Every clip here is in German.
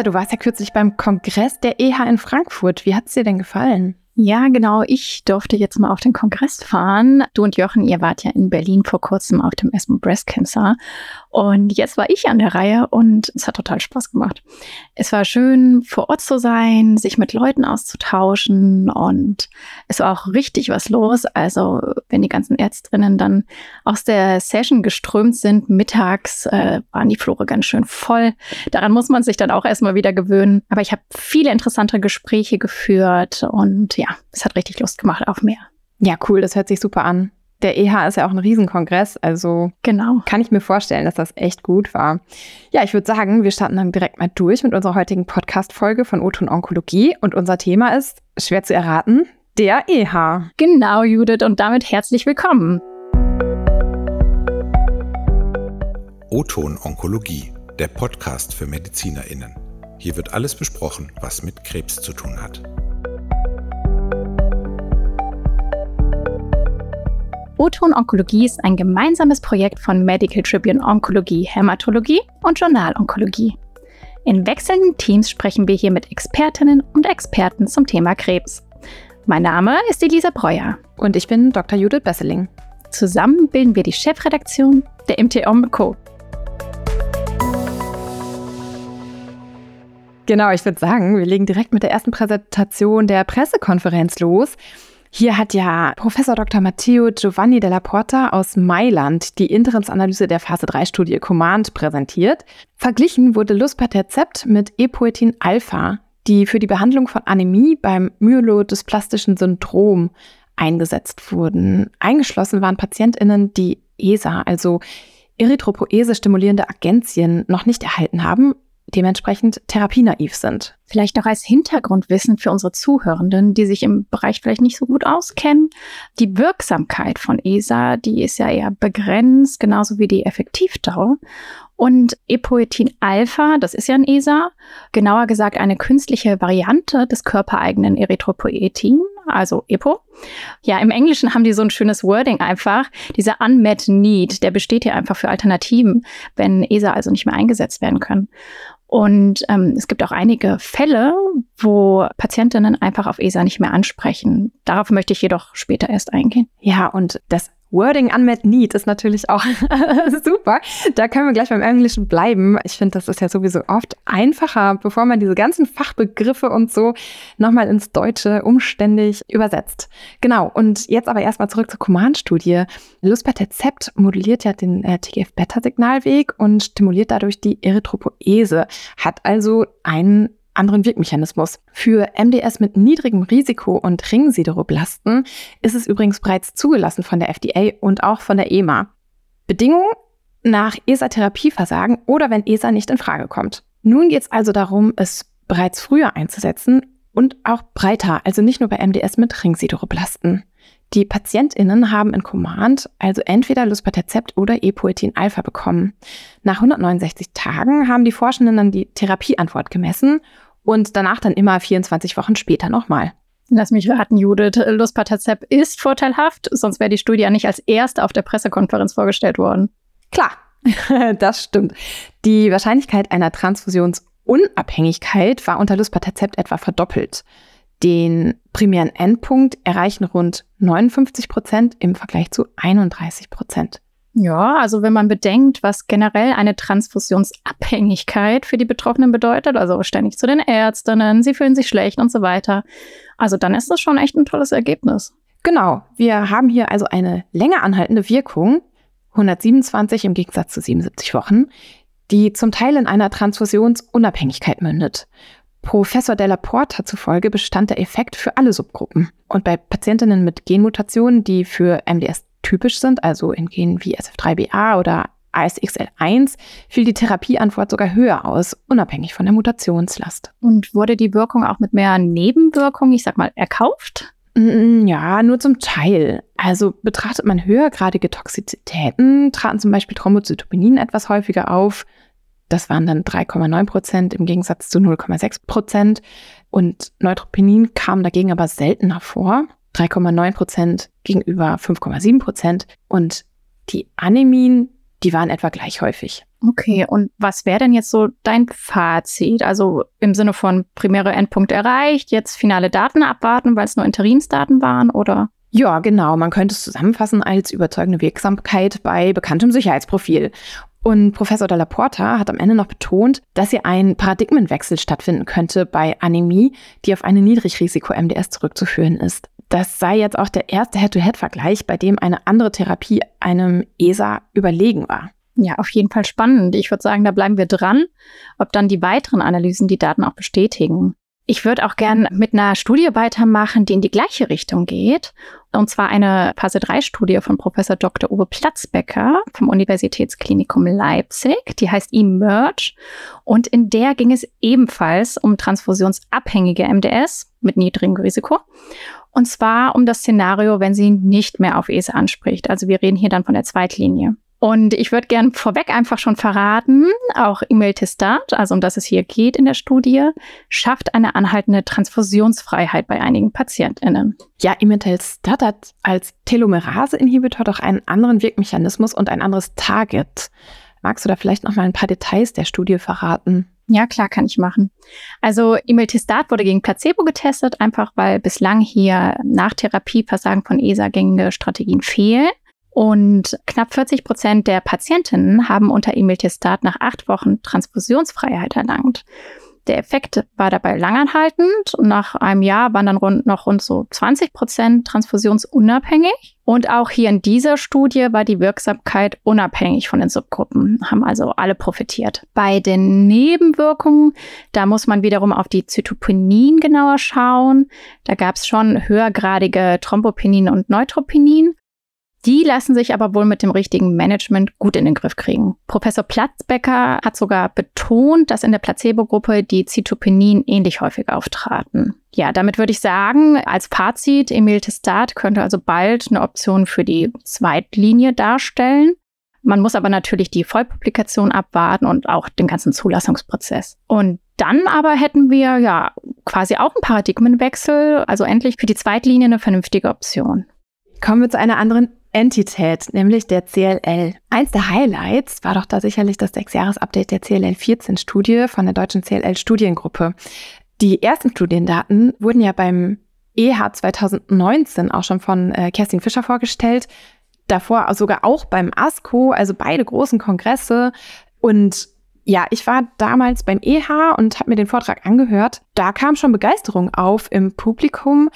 Lisa, du warst ja kürzlich beim Kongress der EH in Frankfurt. Wie hat es dir denn gefallen? Ja, genau. Ich durfte jetzt mal auf den Kongress fahren. Du und Jochen, ihr wart ja in Berlin vor kurzem auf dem ESMO Breast Cancer. Und jetzt war ich an der Reihe und es hat total Spaß gemacht. Es war schön, vor Ort zu sein, sich mit Leuten auszutauschen und es war auch richtig was los. Also, wenn die ganzen Ärztinnen dann aus der Session geströmt sind, mittags äh, waren die Flure ganz schön voll. Daran muss man sich dann auch erstmal wieder gewöhnen. Aber ich habe viele interessante Gespräche geführt und ja, es hat richtig Lust gemacht auf mehr. Ja, cool, das hört sich super an. Der EH ist ja auch ein Riesenkongress, also genau. kann ich mir vorstellen, dass das echt gut war. Ja, ich würde sagen, wir starten dann direkt mal durch mit unserer heutigen Podcast-Folge von Oton Onkologie und unser Thema ist, schwer zu erraten, der EH. Genau, Judith, und damit herzlich willkommen. Oton Onkologie, der Podcast für MedizinerInnen. Hier wird alles besprochen, was mit Krebs zu tun hat. O-Ton Onkologie ist ein gemeinsames Projekt von Medical Tribune Onkologie, Hämatologie und Journal Onkologie. In wechselnden Teams sprechen wir hier mit Expertinnen und Experten zum Thema Krebs. Mein Name ist Elisa Breuer. Und ich bin Dr. Judith Besseling. Zusammen bilden wir die Chefredaktion der MT Co. Genau, ich würde sagen, wir legen direkt mit der ersten Präsentation der Pressekonferenz los. Hier hat ja Professor Dr. Matteo Giovanni della Porta aus Mailand die Interimsanalyse der Phase 3 Studie Command präsentiert. Verglichen wurde Luspatercept mit Epoetin Alpha, die für die Behandlung von Anämie beim myelodysplastische Syndrom eingesetzt wurden. Eingeschlossen waren PatientInnen, die ESA, also Erythropoese stimulierende Agenzien, noch nicht erhalten haben, dementsprechend therapienaiv sind. Vielleicht noch als Hintergrundwissen für unsere Zuhörenden, die sich im Bereich vielleicht nicht so gut auskennen. Die Wirksamkeit von ESA, die ist ja eher begrenzt, genauso wie die Effektivdauer. Und Epoetin Alpha, das ist ja ein ESA, genauer gesagt eine künstliche Variante des körpereigenen Erythropoetin, also EPO. Ja, im Englischen haben die so ein schönes Wording einfach. Dieser Unmet Need, der besteht hier einfach für Alternativen, wenn ESA also nicht mehr eingesetzt werden können. Und ähm, es gibt auch einige Fälle, wo Patientinnen einfach auf ESA nicht mehr ansprechen. Darauf möchte ich jedoch später erst eingehen. Ja, und das Wording Unmet Need ist natürlich auch super. Da können wir gleich beim Englischen bleiben. Ich finde, das ist ja sowieso oft einfacher, bevor man diese ganzen Fachbegriffe und so nochmal ins Deutsche umständlich übersetzt. Genau. Und jetzt aber erstmal zurück zur Command-Studie. Luspatercept moduliert ja den äh, TGF-Beta-Signalweg und stimuliert dadurch die Erythropoese, hat also einen anderen Wirkmechanismus. Für MDS mit niedrigem Risiko und Ringsideroblasten ist es übrigens bereits zugelassen von der FDA und auch von der EMA. Bedingung nach ESA-Therapieversagen oder wenn ESA nicht in Frage kommt. Nun geht es also darum, es bereits früher einzusetzen und auch breiter, also nicht nur bei MDS mit Ringsideroblasten. Die PatientInnen haben in Command also entweder Luspatercept oder Epoetin Alpha bekommen. Nach 169 Tagen haben die Forschenden dann die Therapieantwort gemessen und danach dann immer 24 Wochen später nochmal. Lass mich raten, Judith. Luspatercept ist vorteilhaft, sonst wäre die Studie ja nicht als erste auf der Pressekonferenz vorgestellt worden. Klar, das stimmt. Die Wahrscheinlichkeit einer Transfusionsunabhängigkeit war unter Luspatercept etwa verdoppelt. Den primären Endpunkt erreichen rund 59 Prozent im Vergleich zu 31 Prozent. Ja, also wenn man bedenkt, was generell eine Transfusionsabhängigkeit für die Betroffenen bedeutet, also ständig zu den Ärztinnen, sie fühlen sich schlecht und so weiter, also dann ist das schon echt ein tolles Ergebnis. Genau, wir haben hier also eine länger anhaltende Wirkung, 127 im Gegensatz zu 77 Wochen, die zum Teil in einer Transfusionsunabhängigkeit mündet. Professor Della Porta zufolge bestand der Effekt für alle Subgruppen. Und bei Patientinnen mit Genmutationen, die für MDS typisch sind, also in Genen wie SF3BA oder ASXL1, fiel die Therapieantwort sogar höher aus, unabhängig von der Mutationslast. Und wurde die Wirkung auch mit mehr Nebenwirkungen, ich sag mal, erkauft? Mm, ja, nur zum Teil. Also betrachtet man höhergradige Toxizitäten, traten zum Beispiel Thrombozytopenien etwas häufiger auf. Das waren dann 3,9 Prozent im Gegensatz zu 0,6 Prozent. Und Neutropenin kam dagegen aber seltener vor. 3,9 Prozent gegenüber 5,7 Prozent. Und die Anämien, die waren etwa gleich häufig. Okay, und was wäre denn jetzt so dein Fazit? Also im Sinne von primäre Endpunkt erreicht, jetzt finale Daten abwarten, weil es nur Interimsdaten waren oder? Ja, genau. Man könnte es zusammenfassen als überzeugende Wirksamkeit bei bekanntem Sicherheitsprofil. Und Professor Dalla Porta hat am Ende noch betont, dass hier ein Paradigmenwechsel stattfinden könnte bei Anämie, die auf eine Niedrigrisiko-MDS zurückzuführen ist. Das sei jetzt auch der erste Head-to-Head-Vergleich, bei dem eine andere Therapie einem ESA überlegen war. Ja, auf jeden Fall spannend. Ich würde sagen, da bleiben wir dran, ob dann die weiteren Analysen die Daten auch bestätigen. Ich würde auch gern mit einer Studie weitermachen, die in die gleiche Richtung geht. Und zwar eine Phase-3-Studie von Professor Dr. Uwe Platzbecker vom Universitätsklinikum Leipzig. Die heißt Emerge. Und in der ging es ebenfalls um transfusionsabhängige MDS mit niedrigem Risiko. Und zwar um das Szenario, wenn sie nicht mehr auf ESA anspricht. Also wir reden hier dann von der Zweitlinie. Und ich würde gern vorweg einfach schon verraten, auch Imeltistat, also um das es hier geht in der Studie, schafft eine anhaltende Transfusionsfreiheit bei einigen PatientInnen. Ja, Imetelstat hat als Telomerase-Inhibitor doch einen anderen Wirkmechanismus und ein anderes Target. Magst du da vielleicht noch mal ein paar Details der Studie verraten? Ja, klar, kann ich machen. Also Imeltistat wurde gegen Placebo getestet, einfach weil bislang hier nach Therapie Versagen von ESA gängige Strategien fehlen. Und knapp 40 Prozent der Patientinnen haben unter Imeltistat nach acht Wochen Transfusionsfreiheit erlangt. Der Effekt war dabei langanhaltend und nach einem Jahr waren dann rund, noch rund so 20 Prozent transfusionsunabhängig. Und auch hier in dieser Studie war die Wirksamkeit unabhängig von den Subgruppen, haben also alle profitiert. Bei den Nebenwirkungen, da muss man wiederum auf die Zytopenin genauer schauen. Da gab es schon höhergradige Thrombopenin und Neutropinin. Die lassen sich aber wohl mit dem richtigen Management gut in den Griff kriegen. Professor Platzbecker hat sogar betont, dass in der Placebo-Gruppe die Zytopenin ähnlich häufig auftraten. Ja, damit würde ich sagen, als Fazit, Emiltestat könnte also bald eine Option für die Zweitlinie darstellen. Man muss aber natürlich die Vollpublikation abwarten und auch den ganzen Zulassungsprozess. Und dann aber hätten wir ja quasi auch einen Paradigmenwechsel, also endlich für die Zweitlinie eine vernünftige Option. Kommen wir zu einer anderen Entität, nämlich der CLL. Eins der Highlights war doch da sicherlich das Sechsjahres-Update der CLL-14-Studie von der deutschen CLL-Studiengruppe. Die ersten Studiendaten wurden ja beim EH 2019 auch schon von äh, Kerstin Fischer vorgestellt. Davor sogar auch beim ASCO, also beide großen Kongresse. Und ja, ich war damals beim EH und habe mir den Vortrag angehört. Da kam schon Begeisterung auf im Publikum.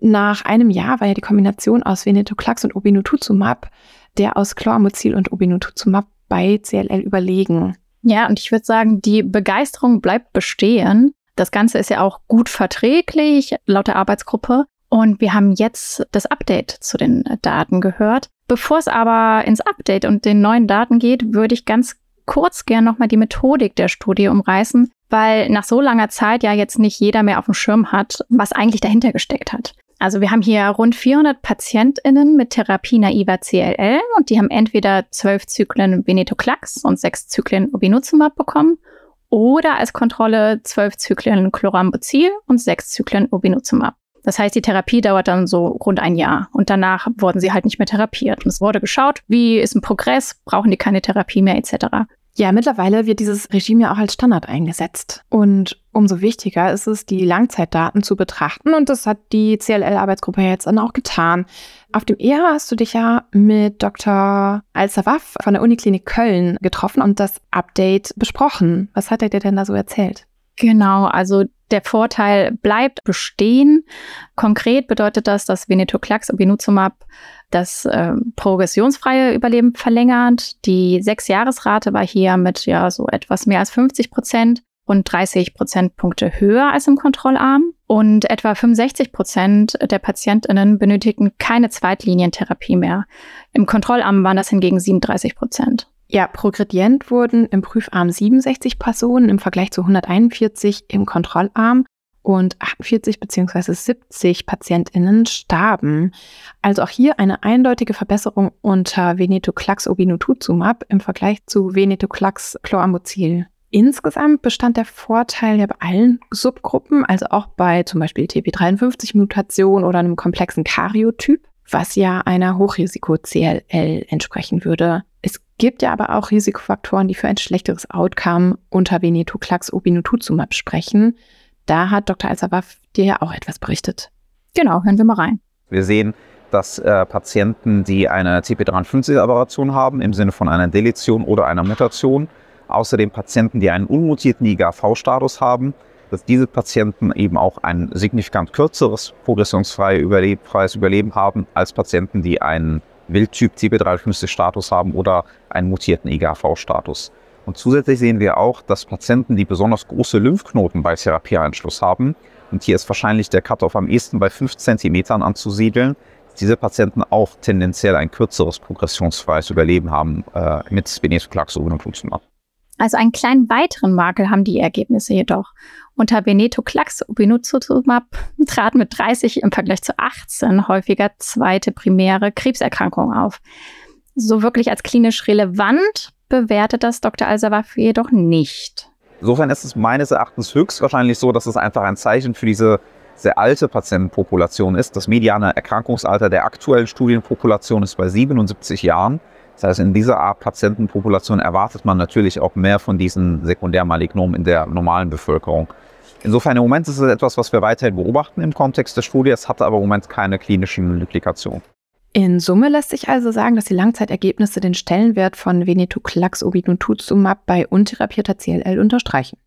Nach einem Jahr war ja die Kombination aus Venetoclax und Obinutuzumab, der aus Chlormozil und Obinutuzumab bei CLL überlegen. Ja, und ich würde sagen, die Begeisterung bleibt bestehen. Das Ganze ist ja auch gut verträglich, laut der Arbeitsgruppe. Und wir haben jetzt das Update zu den Daten gehört. Bevor es aber ins Update und den neuen Daten geht, würde ich ganz kurz gern nochmal die Methodik der Studie umreißen, weil nach so langer Zeit ja jetzt nicht jeder mehr auf dem Schirm hat, was eigentlich dahinter gesteckt hat. Also wir haben hier rund 400 PatientInnen mit Therapie-naiver CLL und die haben entweder zwölf Zyklen Venetoclax und sechs Zyklen Obinutuzumab bekommen oder als Kontrolle zwölf Zyklen Chlorambucil und sechs Zyklen Obinutuzumab. Das heißt, die Therapie dauert dann so rund ein Jahr und danach wurden sie halt nicht mehr therapiert. Und es wurde geschaut, wie ist ein Progress, brauchen die keine Therapie mehr etc. Ja, mittlerweile wird dieses Regime ja auch als Standard eingesetzt. Und umso wichtiger ist es, die Langzeitdaten zu betrachten. Und das hat die CLL-Arbeitsgruppe jetzt dann auch getan. Auf dem EHA hast du dich ja mit Dr. Al-Sawaf von der Uniklinik Köln getroffen und das Update besprochen. Was hat er dir denn da so erzählt? Genau, also der Vorteil bleibt bestehen. Konkret bedeutet das, dass Venetoclax und Benuzumab das äh, progressionsfreie Überleben verlängert. Die Sechs-Jahres-Rate war hier mit ja so etwas mehr als 50 Prozent und 30 Prozentpunkte höher als im Kontrollarm. Und etwa 65 Prozent der PatientInnen benötigten keine Zweitlinientherapie mehr. Im Kontrollarm waren das hingegen 37 Prozent. Ja, progredient wurden im Prüfarm 67 Personen im Vergleich zu 141 im Kontrollarm und 48 bzw. 70 PatientInnen starben. Also auch hier eine eindeutige Verbesserung unter Venetoclax obinutuzumab im Vergleich zu Venetoclax chlorambucil. Insgesamt bestand der Vorteil ja bei allen Subgruppen, also auch bei zum Beispiel TP53-Mutation oder einem komplexen Karyotyp. was ja einer Hochrisiko-CLL entsprechen würde. Es gibt ja aber auch Risikofaktoren, die für ein schlechteres Outcome unter Venetoclax obinutuzumab sprechen. Da hat Dr. Alsawaf dir ja auch etwas berichtet. Genau, hören wir mal rein. Wir sehen, dass äh, Patienten, die eine CP53-Aberration haben, im Sinne von einer Deletion oder einer Mutation, außerdem Patienten, die einen unmutierten IGAV-Status haben, dass diese Patienten eben auch ein signifikant kürzeres progressionsfreies Überleben, Überleben haben als Patienten, die einen Wildtyp CP53-Status haben oder einen mutierten IGAV-Status. Und zusätzlich sehen wir auch, dass Patienten, die besonders große Lymphknoten bei Therapieeinschluss haben, und hier ist wahrscheinlich der Cut-off am ehesten bei 5 cm anzusiedeln, diese Patienten auch tendenziell ein kürzeres progressionsfreies Überleben haben äh, mit Venetoclax und Influximab. Also einen kleinen weiteren Makel haben die Ergebnisse jedoch. Unter Venetoclax obinutuzumab trat mit 30 im Vergleich zu 18 häufiger zweite primäre Krebserkrankung auf. So wirklich als klinisch relevant bewertet das Dr. Al-Sawaf jedoch nicht. Insofern ist es meines Erachtens höchstwahrscheinlich so, dass es einfach ein Zeichen für diese sehr alte Patientenpopulation ist. Das mediane Erkrankungsalter der aktuellen Studienpopulation ist bei 77 Jahren. Das heißt, in dieser Art Patientenpopulation erwartet man natürlich auch mehr von diesen Sekundärmalignomen in der normalen Bevölkerung. Insofern im Moment ist es etwas, was wir weiterhin beobachten im Kontext der Studie. Es hat aber im Moment keine klinischen Implikationen. In Summe lässt sich also sagen, dass die Langzeitergebnisse den Stellenwert von Venetoclax obinutuzumab bei untherapierter CLL unterstreichen.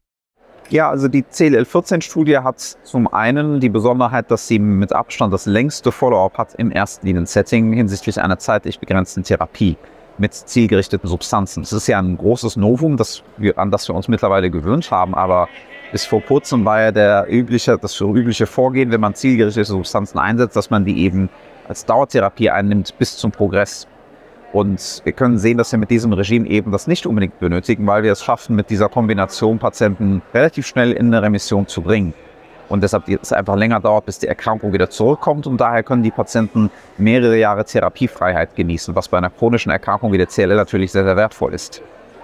Ja, also die CLL14-Studie hat zum einen die Besonderheit, dass sie mit Abstand das längste Follow-up hat im Erstlinien-Setting hinsichtlich einer zeitlich begrenzten Therapie mit zielgerichteten Substanzen. Das ist ja ein großes Novum, das wir, an das wir uns mittlerweile gewöhnt haben, aber bis vor kurzem war ja der übliche, das übliche Vorgehen, wenn man zielgerichtete Substanzen einsetzt, dass man die eben als Dauertherapie einnimmt bis zum Progress. Und wir können sehen, dass wir mit diesem Regime eben das nicht unbedingt benötigen, weil wir es schaffen, mit dieser Kombination Patienten relativ schnell in eine Remission zu bringen. Und deshalb es einfach länger dauert, bis die Erkrankung wieder zurückkommt. Und daher können die Patienten mehrere Jahre Therapiefreiheit genießen, was bei einer chronischen Erkrankung wie der CLL natürlich sehr, sehr wertvoll ist.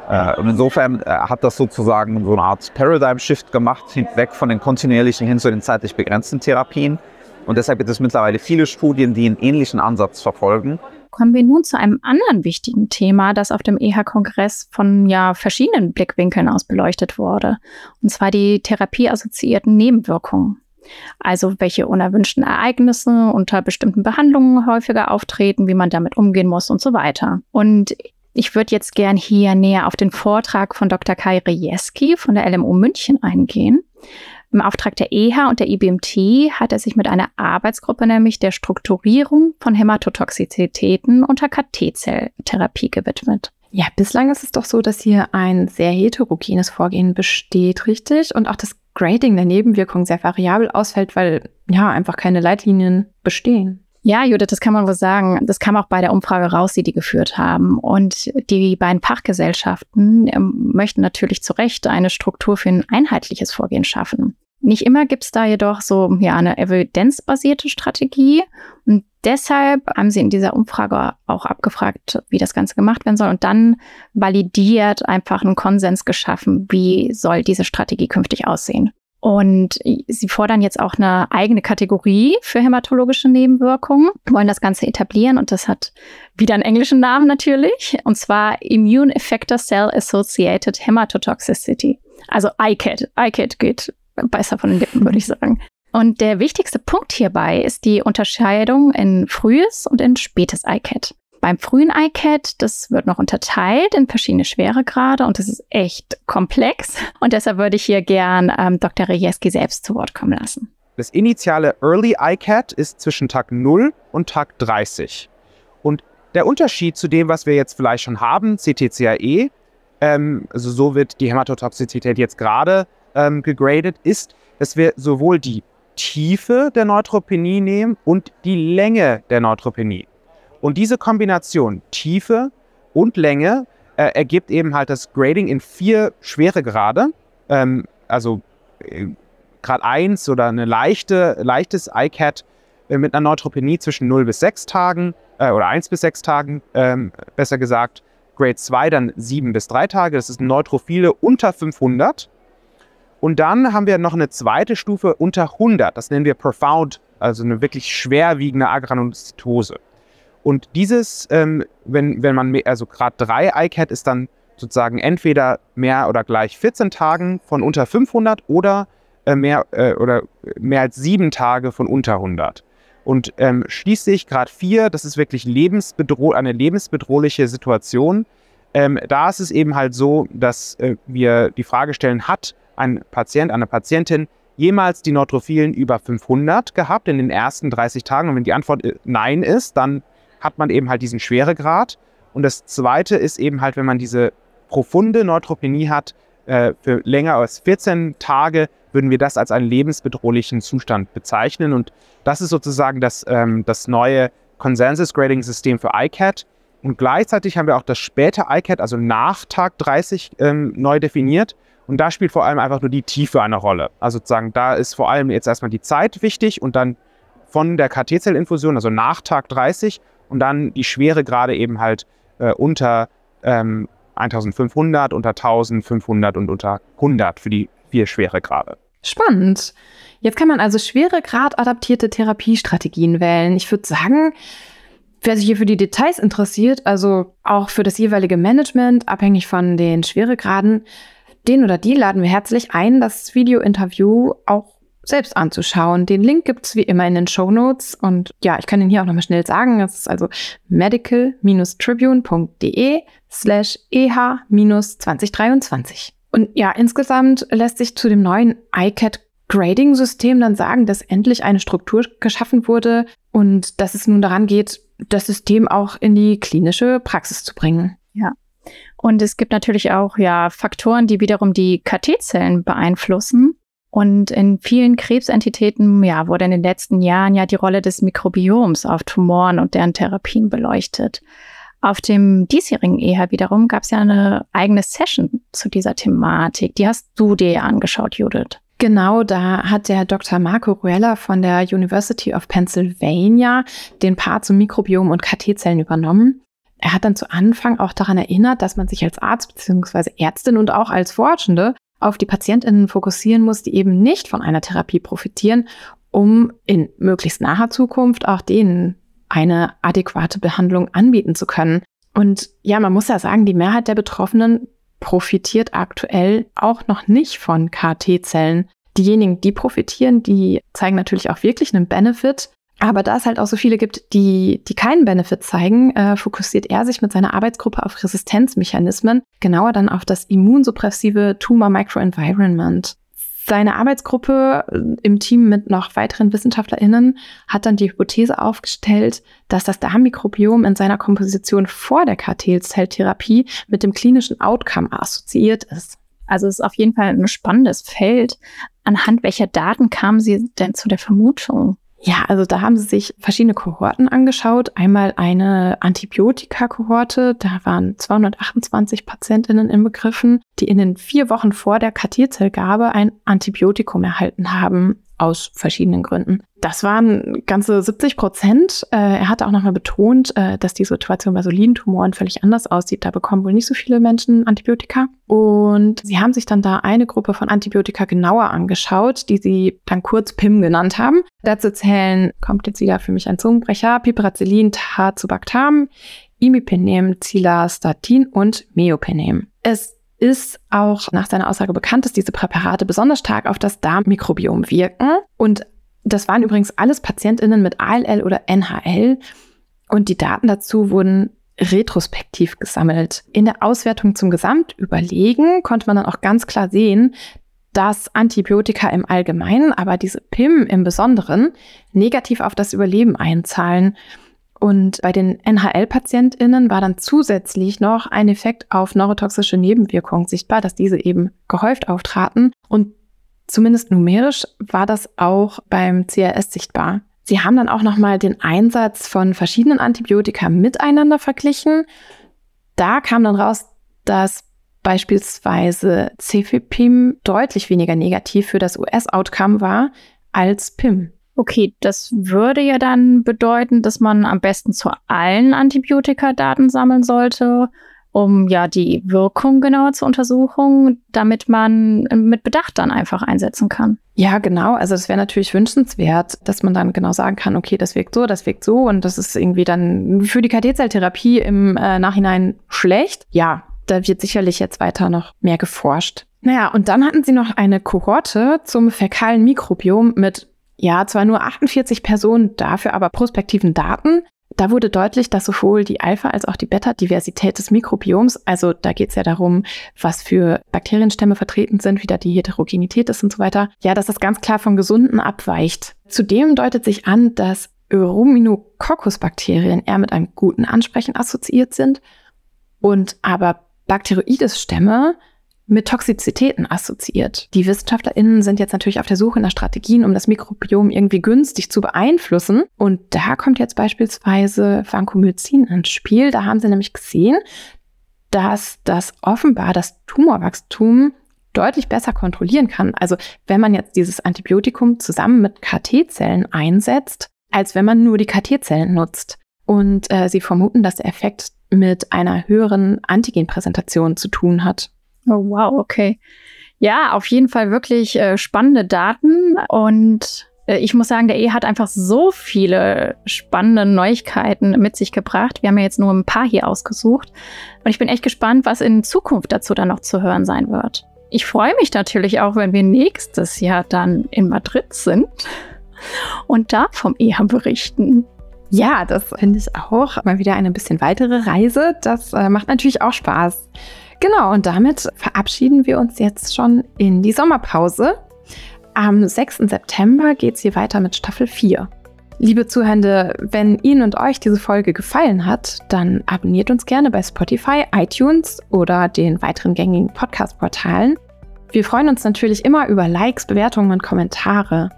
Äh, und insofern äh, hat das sozusagen so eine Art Paradigm-Shift gemacht, weg von den kontinuierlichen hin zu den zeitlich begrenzten Therapien. Und deshalb gibt es mittlerweile viele Studien, die einen ähnlichen Ansatz verfolgen. Kommen wir nun zu einem anderen wichtigen Thema, das auf dem EHA-Kongress von ja, verschiedenen Blickwinkeln aus beleuchtet wurde. Und zwar die therapieassoziierten Nebenwirkungen. Also welche unerwünschten Ereignisse unter bestimmten Behandlungen häufiger auftreten, wie man damit umgehen muss und so weiter. Und ich würde jetzt gern hier näher auf den Vortrag von Dr. Kai Rejewski von der LMU München eingehen. Im Auftrag der EHA und der IBMT hat er sich mit einer Arbeitsgruppe nämlich der Strukturierung von Hämatotoxizitäten unter KT-Zelltherapie gewidmet. Ja, bislang ist es doch so, dass hier ein sehr heterogenes Vorgehen besteht, richtig? Und auch das Grading der Nebenwirkungen sehr variabel ausfällt, weil ja einfach keine Leitlinien bestehen. Ja, Judith, das kann man wohl sagen. Das kam auch bei der Umfrage raus, die die geführt haben. Und die beiden Fachgesellschaften ähm, möchten natürlich zu Recht eine Struktur für ein einheitliches Vorgehen schaffen. Nicht immer gibt es da jedoch so ja, eine evidenzbasierte Strategie. Und deshalb haben sie in dieser Umfrage auch abgefragt, wie das Ganze gemacht werden soll und dann validiert einfach einen Konsens geschaffen, wie soll diese Strategie künftig aussehen. Und sie fordern jetzt auch eine eigene Kategorie für hämatologische Nebenwirkungen, wollen das Ganze etablieren und das hat wieder einen englischen Namen natürlich, und zwar Immune Effector Cell Associated Hematotoxicity. Also ICAT. ICAT geht besser von den Lippen, würde ich sagen. Und der wichtigste Punkt hierbei ist die Unterscheidung in frühes und in spätes ICAT. Beim frühen iCat, das wird noch unterteilt in verschiedene Schweregrade und das ist echt komplex. Und deshalb würde ich hier gern ähm, Dr. Rejeski selbst zu Wort kommen lassen. Das initiale Early iCat ist zwischen Tag 0 und Tag 30. Und der Unterschied zu dem, was wir jetzt vielleicht schon haben, CTCAE, ähm, also so wird die Hämatotoxizität jetzt gerade ähm, gegradet, ist, dass wir sowohl die Tiefe der Neutropenie nehmen und die Länge der Neutropenie. Und diese Kombination Tiefe und Länge äh, ergibt eben halt das Grading in vier Schweregrade. Ähm, also äh, Grad 1 oder eine leichte, leichtes ICAT äh, mit einer Neutropenie zwischen 0 bis 6 Tagen äh, oder 1 bis 6 Tagen, ähm, besser gesagt. Grade 2 dann 7 bis 3 Tage. Das ist Neutrophile unter 500. Und dann haben wir noch eine zweite Stufe unter 100. Das nennen wir Profound, also eine wirklich schwerwiegende Agranulozytose. Und dieses, ähm, wenn, wenn man, also Grad 3 ICAT ist dann sozusagen entweder mehr oder gleich 14 Tagen von unter 500 oder äh, mehr, äh, oder mehr als sieben Tage von unter 100. Und ähm, schließlich Grad 4, das ist wirklich lebensbedroh eine lebensbedrohliche Situation. Ähm, da ist es eben halt so, dass äh, wir die Frage stellen, hat ein Patient, eine Patientin jemals die Neutrophilen über 500 gehabt in den ersten 30 Tagen? Und wenn die Antwort äh, nein ist, dann hat man eben halt diesen Schweregrad. Und das Zweite ist eben halt, wenn man diese profunde Neutropenie hat, äh, für länger als 14 Tage, würden wir das als einen lebensbedrohlichen Zustand bezeichnen. Und das ist sozusagen das, ähm, das neue Consensus Grading System für ICAT. Und gleichzeitig haben wir auch das späte ICAT, also nach Tag 30, ähm, neu definiert. Und da spielt vor allem einfach nur die Tiefe eine Rolle. Also sozusagen, da ist vor allem jetzt erstmal die Zeit wichtig und dann von der KT-Zellinfusion, also nach Tag 30 und dann die Schwere gerade eben halt äh, unter ähm, 1500, unter 1500 und unter 100 für die vier Schweregrade. Spannend. Jetzt kann man also Schweregrad adaptierte Therapiestrategien wählen. Ich würde sagen, wer sich hier für die Details interessiert, also auch für das jeweilige Management, abhängig von den Schweregraden, den oder die laden wir herzlich ein, das Video-Interview auch selbst anzuschauen. Den Link gibt es wie immer in den Show Notes. Und ja, ich kann ihn hier auch nochmal schnell sagen. Es ist also medical-tribune.de slash EH-2023. Und ja, insgesamt lässt sich zu dem neuen ICAT Grading-System dann sagen, dass endlich eine Struktur geschaffen wurde und dass es nun daran geht, das System auch in die klinische Praxis zu bringen. Ja. Und es gibt natürlich auch ja Faktoren, die wiederum die KT-Zellen beeinflussen. Und in vielen Krebsentitäten ja, wurde in den letzten Jahren ja die Rolle des Mikrobioms auf Tumoren und deren Therapien beleuchtet. Auf dem diesjährigen EHA wiederum gab es ja eine eigene Session zu dieser Thematik. Die hast du dir ja angeschaut, Judith. Genau, da hat der Dr. Marco Ruella von der University of Pennsylvania den Part zum Mikrobiom und KT-Zellen übernommen. Er hat dann zu Anfang auch daran erinnert, dass man sich als Arzt bzw. Ärztin und auch als Forschende auf die Patientinnen fokussieren muss, die eben nicht von einer Therapie profitieren, um in möglichst naher Zukunft auch denen eine adäquate Behandlung anbieten zu können. Und ja, man muss ja sagen, die Mehrheit der Betroffenen profitiert aktuell auch noch nicht von KT-Zellen. Diejenigen, die profitieren, die zeigen natürlich auch wirklich einen Benefit, aber da es halt auch so viele gibt, die, die keinen Benefit zeigen, äh, fokussiert er sich mit seiner Arbeitsgruppe auf Resistenzmechanismen, genauer dann auf das immunsuppressive Tumor Microenvironment. Seine Arbeitsgruppe äh, im Team mit noch weiteren WissenschaftlerInnen hat dann die Hypothese aufgestellt, dass das Darmmikrobiom in seiner Komposition vor der KT-Zelltherapie mit dem klinischen Outcome assoziiert ist. Also es ist auf jeden Fall ein spannendes Feld. Anhand welcher Daten kamen Sie denn zu der Vermutung? Ja, also da haben sie sich verschiedene Kohorten angeschaut. Einmal eine Antibiotika-Kohorte, da waren 228 Patientinnen inbegriffen, die in den vier Wochen vor der Kartierzellgabe ein Antibiotikum erhalten haben aus verschiedenen Gründen. Das waren ganze 70 Prozent. Äh, er hatte auch nochmal betont, äh, dass die Situation bei Solidentumoren völlig anders aussieht. Da bekommen wohl nicht so viele Menschen Antibiotika. Und sie haben sich dann da eine Gruppe von Antibiotika genauer angeschaut, die sie dann kurz PIM genannt haben. Dazu zählen, kommt jetzt wieder für mich ein Zungenbrecher, Piperacillin, Tazobactam, Imipenem, Cilastatin und Meopenem. Es ist auch nach seiner Aussage bekannt, dass diese Präparate besonders stark auf das Darmmikrobiom wirken. Und das waren übrigens alles PatientInnen mit ALL oder NHL. Und die Daten dazu wurden retrospektiv gesammelt. In der Auswertung zum Gesamtüberlegen konnte man dann auch ganz klar sehen, dass Antibiotika im Allgemeinen, aber diese PIM im Besonderen negativ auf das Überleben einzahlen. Und bei den NHL-PatientInnen war dann zusätzlich noch ein Effekt auf neurotoxische Nebenwirkungen sichtbar, dass diese eben gehäuft auftraten. Und zumindest numerisch war das auch beim CRS sichtbar. Sie haben dann auch nochmal den Einsatz von verschiedenen Antibiotika miteinander verglichen. Da kam dann raus, dass beispielsweise Cefepim deutlich weniger negativ für das US-Outcome war als PIM. Okay, das würde ja dann bedeuten, dass man am besten zu allen Antibiotika Daten sammeln sollte. um ja die Wirkung genauer zu untersuchen, damit man mit Bedacht dann einfach einsetzen kann. Ja, genau. Also das wäre natürlich wünschenswert, dass man dann genau sagen kann, okay, das wirkt so, das wirkt so und das ist irgendwie dann für die KT-Zelltherapie im äh, Nachhinein schlecht. Ja, da wird sicherlich jetzt weiter noch mehr geforscht. Naja, und dann hatten sie noch eine Kohorte zum fäkalen Mikrobiom mit, ja, zwar nur 48 Personen, dafür aber prospektiven Daten. Da wurde deutlich, dass sowohl die Alpha- als auch die Beta-Diversität des Mikrobioms, also da geht es ja darum, was für Bakterienstämme vertreten sind, wie da die Heterogenität ist und so weiter, ja, dass das ganz klar vom Gesunden abweicht. Zudem deutet sich an, dass Ruminococcus-Bakterien eher mit einem guten Ansprechen assoziiert sind und aber Bakteroides-Stämme mit Toxizitäten assoziiert. Die WissenschaftlerInnen sind jetzt natürlich auf der Suche nach Strategien, um das Mikrobiom irgendwie günstig zu beeinflussen. Und da kommt jetzt beispielsweise Vancomycin ins Spiel. Da haben sie nämlich gesehen, dass das offenbar das Tumorwachstum deutlich besser kontrollieren kann. Also wenn man jetzt dieses Antibiotikum zusammen mit KT-Zellen einsetzt, als wenn man nur die KT-Zellen nutzt. Und äh, sie vermuten, dass der Effekt mit einer höheren Antigenpräsentation zu tun hat. Oh, wow, okay. Ja, auf jeden Fall wirklich äh, spannende Daten und äh, ich muss sagen, der E hat einfach so viele spannende Neuigkeiten mit sich gebracht. Wir haben ja jetzt nur ein paar hier ausgesucht und ich bin echt gespannt, was in Zukunft dazu dann noch zu hören sein wird. Ich freue mich natürlich auch, wenn wir nächstes Jahr dann in Madrid sind und da vom EHA berichten. Ja, das finde ich auch. Mal wieder eine bisschen weitere Reise. Das äh, macht natürlich auch Spaß. Genau, und damit verabschieden wir uns jetzt schon in die Sommerpause. Am 6. September geht es hier weiter mit Staffel 4. Liebe Zuhörende, wenn Ihnen und euch diese Folge gefallen hat, dann abonniert uns gerne bei Spotify, iTunes oder den weiteren gängigen Podcast-Portalen. Wir freuen uns natürlich immer über Likes, Bewertungen und Kommentare.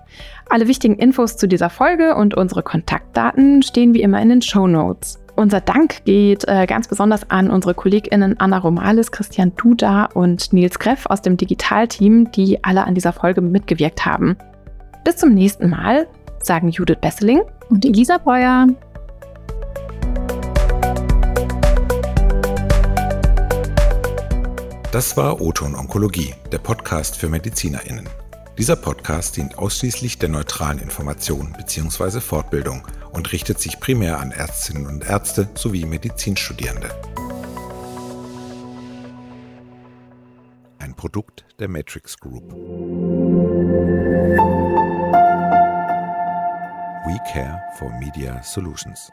Alle wichtigen Infos zu dieser Folge und unsere Kontaktdaten stehen wie immer in den Show Notes. Unser Dank geht äh, ganz besonders an unsere KollegInnen Anna Romalis, Christian Duda und Nils Greff aus dem Digitalteam, die alle an dieser Folge mitgewirkt haben. Bis zum nächsten Mal, sagen Judith Besseling und Elisa Breuer. Das war Oton Onkologie, der Podcast für MedizinerInnen. Dieser Podcast dient ausschließlich der neutralen Information bzw. Fortbildung und richtet sich primär an Ärztinnen und Ärzte sowie Medizinstudierende. Ein Produkt der Matrix Group. We care for Media Solutions.